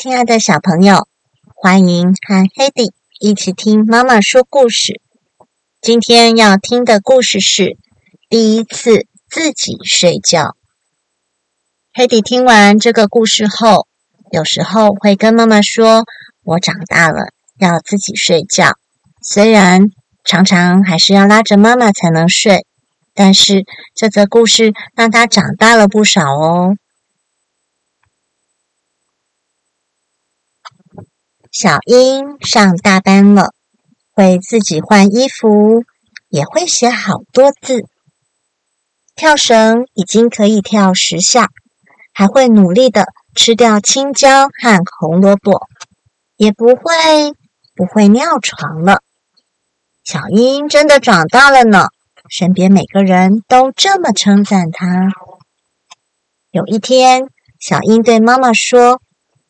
亲爱的小朋友，欢迎和 Hedy 一起听妈妈说故事。今天要听的故事是第一次自己睡觉。Hedy 听完这个故事后，有时候会跟妈妈说：“我长大了，要自己睡觉。”虽然常常还是要拉着妈妈才能睡，但是这则故事让他长大了不少哦。小英上大班了，会自己换衣服，也会写好多字。跳绳已经可以跳十下，还会努力的吃掉青椒和红萝卜，也不会不会尿床了。小英真的长大了呢，身边每个人都这么称赞她。有一天，小英对妈妈说：“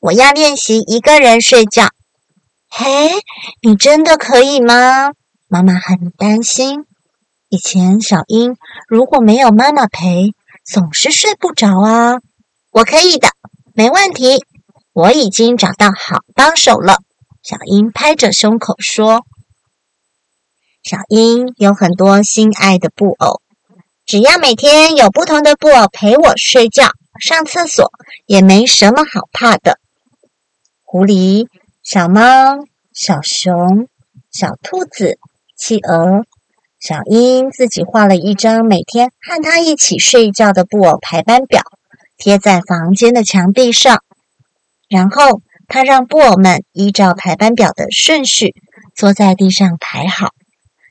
我要练习一个人睡觉。”嘿，你真的可以吗？妈妈很担心。以前小英如果没有妈妈陪，总是睡不着啊。我可以的，没问题。我已经找到好帮手了。小英拍着胸口说：“小英有很多心爱的布偶，只要每天有不同的布偶陪我睡觉、上厕所，也没什么好怕的。”狐狸。小猫、小熊、小兔子、企鹅、小英自己画了一张每天和它一起睡觉的布偶排班表，贴在房间的墙壁上。然后，他让布偶们依照排班表的顺序坐在地上排好。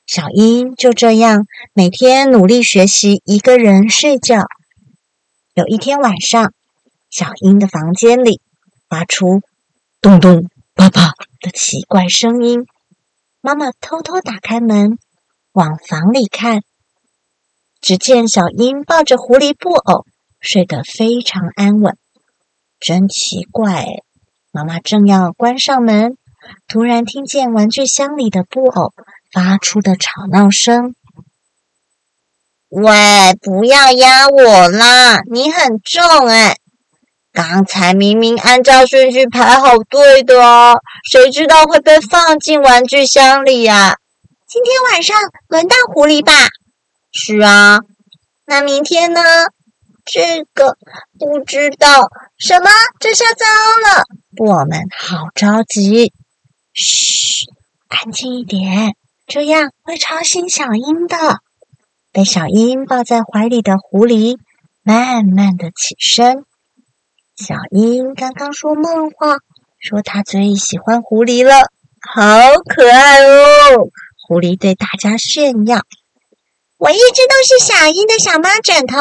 小英就这样每天努力学习一个人睡觉。有一天晚上，小英的房间里发出咚咚。爸爸的奇怪声音，妈妈偷偷打开门往房里看，只见小英抱着狐狸布偶睡得非常安稳。真奇怪！妈妈正要关上门，突然听见玩具箱里的布偶发出的吵闹声。喂，不要压我啦！你很重哎。刚才明明按照顺序排好队的哦，谁知道会被放进玩具箱里呀？今天晚上轮到狐狸吧？是啊，那明天呢？这个不知道。什么？这下糟了！我们好着急。嘘，安静一点，这样会吵醒小鹰的。被小鹰抱在怀里的狐狸慢慢的起身。小英刚刚说梦话，说他最喜欢狐狸了，好可爱哦！狐狸对大家炫耀：“我一直都是小英的小猫枕头。”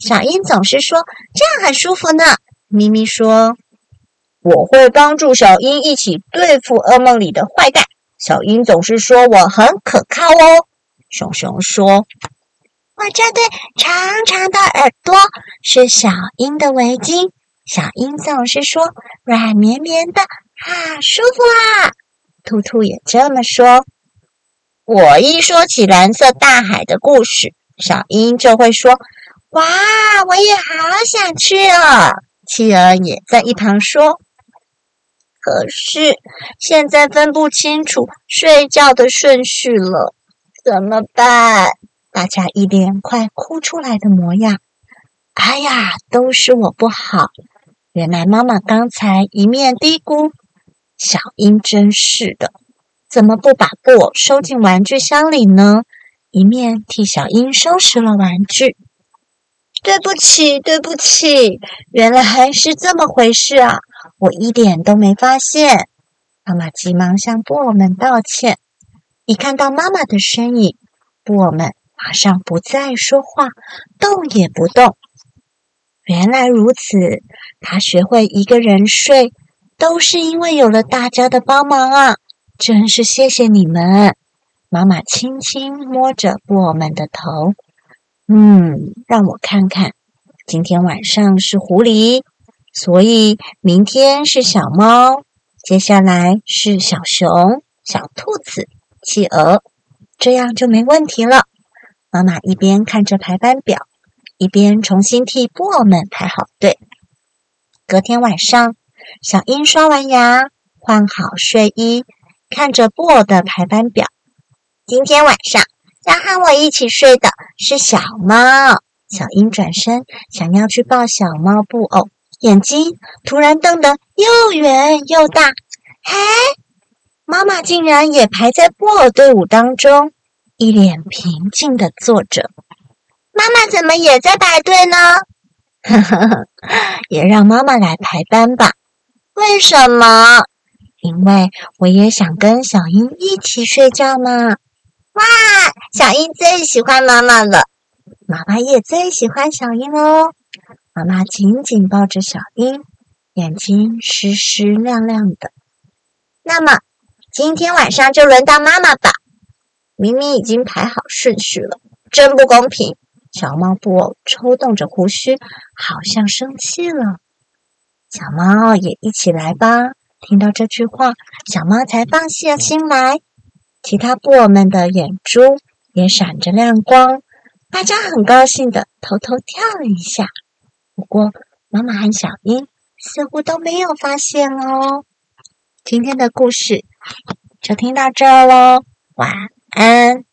小英总是说：“这样很舒服呢。”咪咪说：“我会帮助小英一起对付噩梦里的坏蛋。”小英总是说：“我很可靠哦。”熊熊说：“我这对长长的耳朵是小英的围巾。”小鹰总是说软绵绵的，好舒服啊！兔兔也这么说。我一说起蓝色大海的故事，小鹰就会说：“哇，我也好想去哦。”企鹅也在一旁说：“可是现在分不清楚睡觉的顺序了，怎么办？”大家一脸快哭出来的模样。哎呀，都是我不好。原来妈妈刚才一面嘀咕：“小英真是的，怎么不把布偶收进玩具箱里呢？”一面替小英收拾了玩具。对不起，对不起，原来还是这么回事啊！我一点都没发现。妈妈急忙向布偶们道歉。一看到妈妈的身影，布偶们马上不再说话，动也不动。原来如此，他学会一个人睡，都是因为有了大家的帮忙啊！真是谢谢你们。妈妈轻轻摸着布偶们的头，嗯，让我看看，今天晚上是狐狸，所以明天是小猫，接下来是小熊、小兔子、企鹅，这样就没问题了。妈妈一边看着排班表。一边重新替布偶们排好队。隔天晚上，小英刷完牙，换好睡衣，看着布偶的排班表。今天晚上要和我一起睡的是小猫。小英转身想要去抱小猫布偶，眼睛突然瞪得又圆又大。嘿，妈妈竟然也排在布偶队伍当中，一脸平静的坐着。妈妈怎么也在排队呢？呵呵呵，也让妈妈来排班吧。为什么？因为我也想跟小英一起睡觉嘛。哇，小英最喜欢妈妈了。妈妈也最喜欢小英哦。妈妈紧紧抱着小英，眼睛湿湿亮亮的。那么今天晚上就轮到妈妈吧。明明已经排好顺序了，真不公平！小猫布偶抽动着胡须，好像生气了。小猫也一起来吧。听到这句话，小猫才放下心来。其他布偶们的眼珠也闪着亮光。大家很高兴的偷偷跳了一下，不过妈妈和小英似乎都没有发现哦。今天的故事就听到这儿喽，晚安。